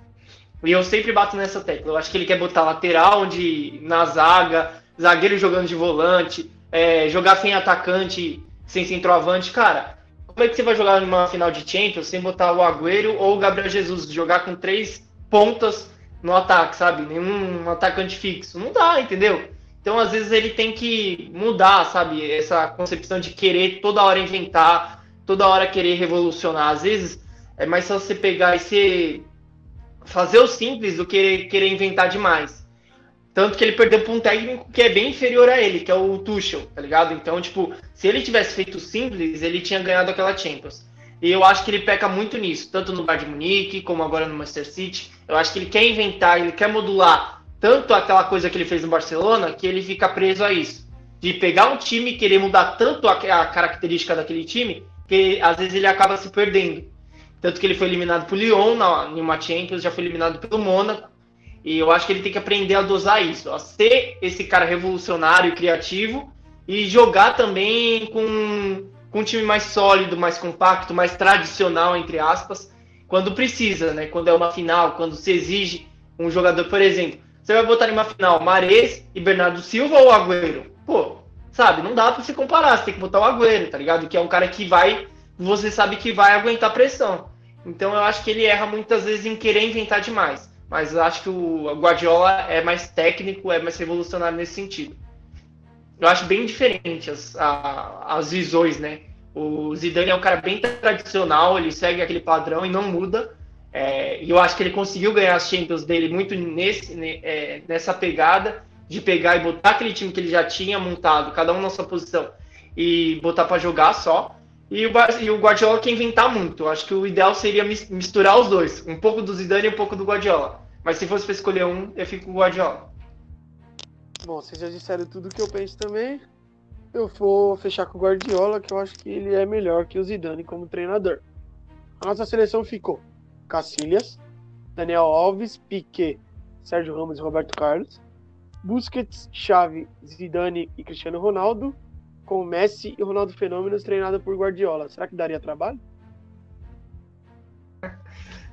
E eu sempre bato nessa tecla. Eu acho que ele quer botar lateral onde, na zaga, zagueiro jogando de volante, é, jogar sem atacante, sem centroavante. Cara, como é que você vai jogar numa final de Champions sem botar o Agüero ou o Gabriel Jesus? Jogar com três pontas no ataque, sabe? Nenhum atacante fixo. Não dá, entendeu? Então, às vezes, ele tem que mudar, sabe? Essa concepção de querer toda hora inventar, toda hora querer revolucionar. Às vezes, é mais só você pegar e ser... fazer o simples do que querer inventar demais. Tanto que ele perdeu para um técnico que é bem inferior a ele, que é o Tuchel, tá ligado? Então, tipo, se ele tivesse feito simples, ele tinha ganhado aquela Champions. E eu acho que ele peca muito nisso, tanto no Bayern de Munique como agora no Manchester City. Eu acho que ele quer inventar, ele quer modular tanto aquela coisa que ele fez no Barcelona que ele fica preso a isso. De pegar um time e querer mudar tanto a, a característica daquele time que às vezes ele acaba se perdendo. Tanto que ele foi eliminado por Lyon na, em uma Champions, já foi eliminado pelo Mônaco. E eu acho que ele tem que aprender a dosar isso, a ser esse cara revolucionário e criativo e jogar também com, com um time mais sólido, mais compacto, mais tradicional, entre aspas, quando precisa, né? Quando é uma final, quando se exige um jogador, por exemplo, você vai botar em uma final Mares e Bernardo Silva ou Agüero? Pô, sabe, não dá para se comparar, você tem que botar o Agüero, tá ligado? Que é um cara que vai, você sabe que vai aguentar pressão. Então eu acho que ele erra muitas vezes em querer inventar demais. Mas acho que o Guardiola é mais técnico, é mais revolucionário nesse sentido. Eu acho bem diferente as, a, as visões, né? O Zidane é um cara bem tradicional, ele segue aquele padrão e não muda. É, e eu acho que ele conseguiu ganhar as Champions dele muito nesse, é, nessa pegada de pegar e botar aquele time que ele já tinha montado, cada um na sua posição, e botar para jogar só. E o, e o Guardiola quer inventar muito. Eu acho que o ideal seria misturar os dois, um pouco do Zidane e um pouco do Guardiola. Mas se fosse para escolher um, eu fico com o Guardiola. Bom, vocês já disseram tudo que eu penso também. Eu vou fechar com o Guardiola, que eu acho que ele é melhor que o Zidane como treinador. A nossa seleção ficou Cacilhas, Daniel Alves, Piquet, Sérgio Ramos e Roberto Carlos, Busquets, Xavi, Zidane e Cristiano Ronaldo, com Messi e Ronaldo Fenômenos treinado por Guardiola. Será que daria trabalho?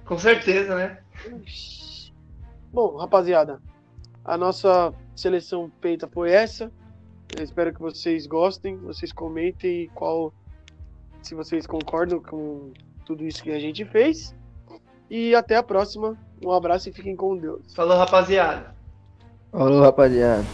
Com certeza, né? Bom, rapaziada, a nossa seleção peita foi essa. Eu espero que vocês gostem, vocês comentem qual se vocês concordam com tudo isso que a gente fez. E até a próxima. Um abraço e fiquem com Deus. Falou, rapaziada. Falou, rapaziada.